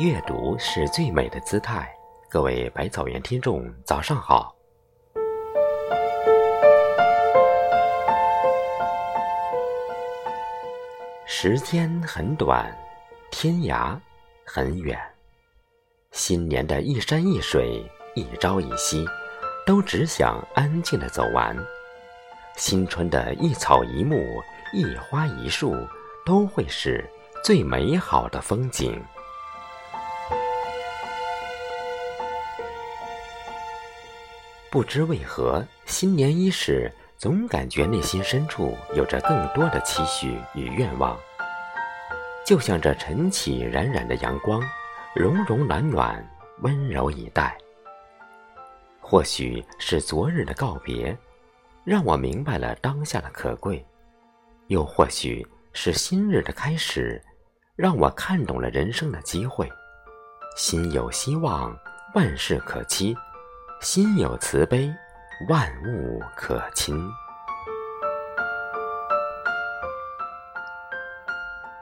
阅读是最美的姿态。各位百草园听众，早上好。时间很短，天涯很远。新年的一山一水，一朝一夕，都只想安静的走完。新春的一草一木，一花一树，都会是最美好的风景。不知为何，新年伊始，总感觉内心深处有着更多的期许与愿望。就像这晨起冉冉的阳光，融融暖暖，温柔以待。或许是昨日的告别，让我明白了当下的可贵；又或许是新日的开始，让我看懂了人生的机会。心有希望，万事可期。心有慈悲，万物可亲。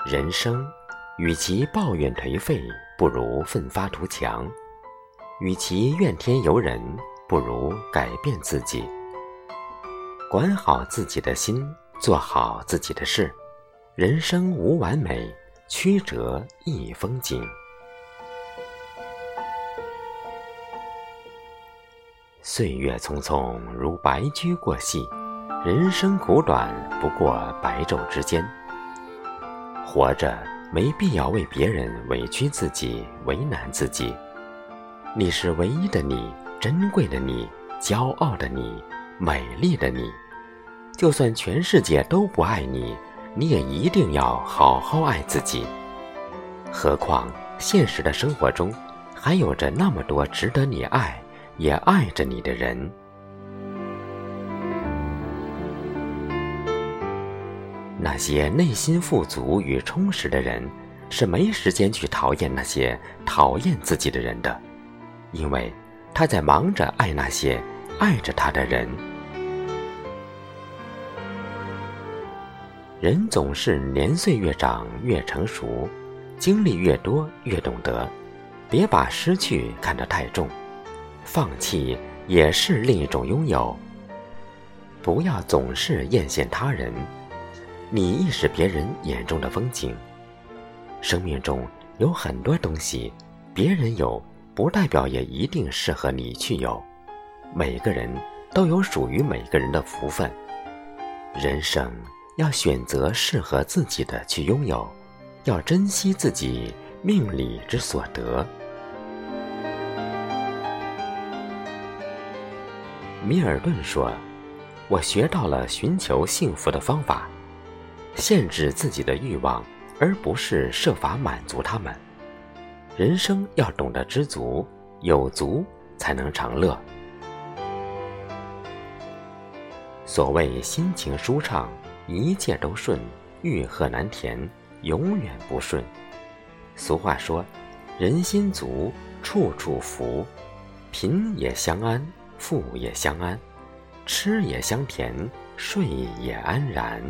人生，与其抱怨颓废，不如奋发图强；与其怨天尤人，不如改变自己。管好自己的心，做好自己的事。人生无完美，曲折亦风景。岁月匆匆，如白驹过隙；人生苦短，不过白昼之间。活着没必要为别人委屈自己、为难自己。你是唯一的你，珍贵的你，骄傲的你，美丽的你。就算全世界都不爱你，你也一定要好好爱自己。何况现实的生活中，还有着那么多值得你爱。也爱着你的人，那些内心富足与充实的人，是没时间去讨厌那些讨厌自己的人的，因为他在忙着爱那些爱着他的人。人总是年岁越长越成熟，经历越多越懂得，别把失去看得太重。放弃也是另一种拥有。不要总是艳羡他人，你亦是别人眼中的风景。生命中有很多东西，别人有，不代表也一定适合你去有。每个人都有属于每个人的福分。人生要选择适合自己的去拥有，要珍惜自己命里之所得。米尔顿说：“我学到了寻求幸福的方法，限制自己的欲望，而不是设法满足他们。人生要懂得知足，有足才能长乐。所谓心情舒畅，一切都顺；欲壑难填，永远不顺。俗话说：人心足，处处福，贫也相安。”富也相安，吃也香甜，睡也安然。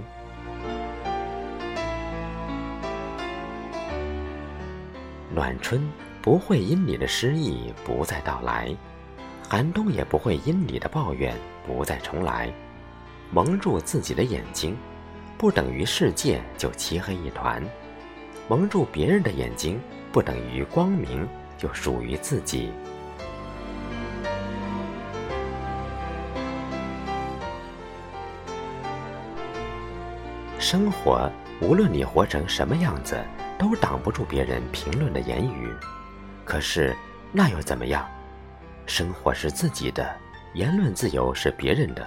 暖春不会因你的失意不再到来，寒冬也不会因你的抱怨不再重来。蒙住自己的眼睛，不等于世界就漆黑一团；蒙住别人的眼睛，不等于光明就属于自己。生活，无论你活成什么样子，都挡不住别人评论的言语。可是，那又怎么样？生活是自己的，言论自由是别人的。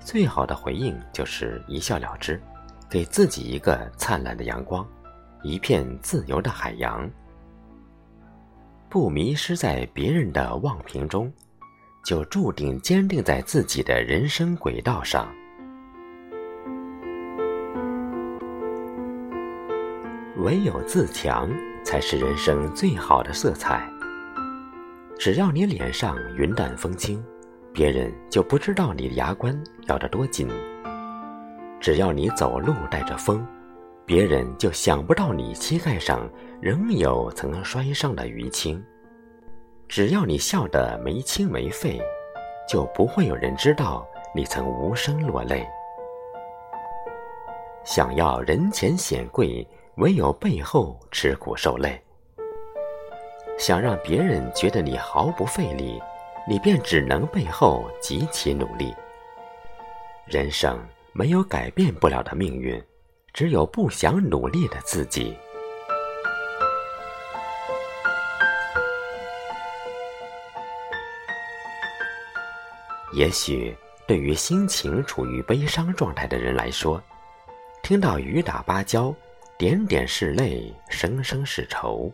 最好的回应就是一笑了之，给自己一个灿烂的阳光，一片自由的海洋。不迷失在别人的妄评中，就注定坚定在自己的人生轨道上。唯有自强，才是人生最好的色彩。只要你脸上云淡风轻，别人就不知道你的牙关咬得多紧；只要你走路带着风，别人就想不到你膝盖上仍有曾摔伤的淤青。只要你笑得没心没肺，就不会有人知道你曾无声落泪。想要人前显贵，唯有背后吃苦受累。想让别人觉得你毫不费力，你便只能背后极其努力。人生没有改变不了的命运。只有不想努力的自己。也许对于心情处于悲伤状态的人来说，听到雨打芭蕉，点点是泪，声声是愁；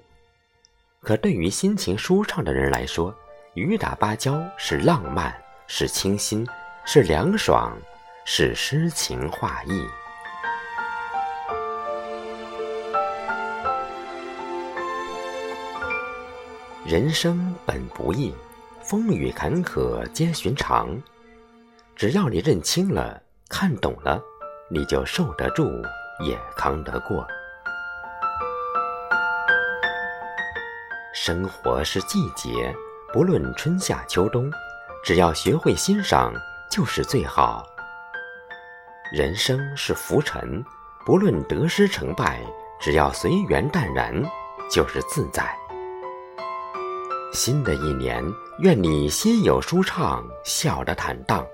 可对于心情舒畅的人来说，雨打芭蕉是浪漫，是清新，是凉爽，是诗情画意。人生本不易，风雨坎坷皆寻常。只要你认清了、看懂了，你就受得住，也扛得过。生活是季节，不论春夏秋冬，只要学会欣赏，就是最好。人生是浮沉，不论得失成败，只要随缘淡然，就是自在。新的一年，愿你心有舒畅，笑得坦荡，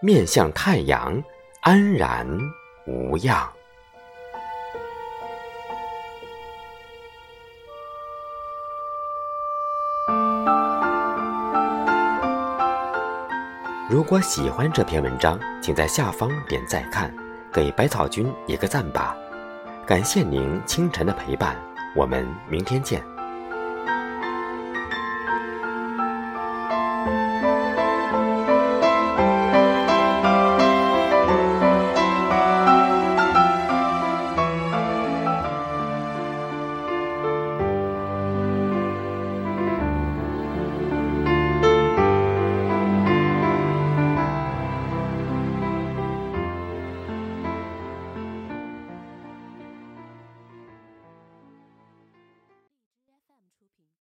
面向太阳，安然无恙。如果喜欢这篇文章，请在下方点赞看，给百草君一个赞吧。感谢您清晨的陪伴，我们明天见。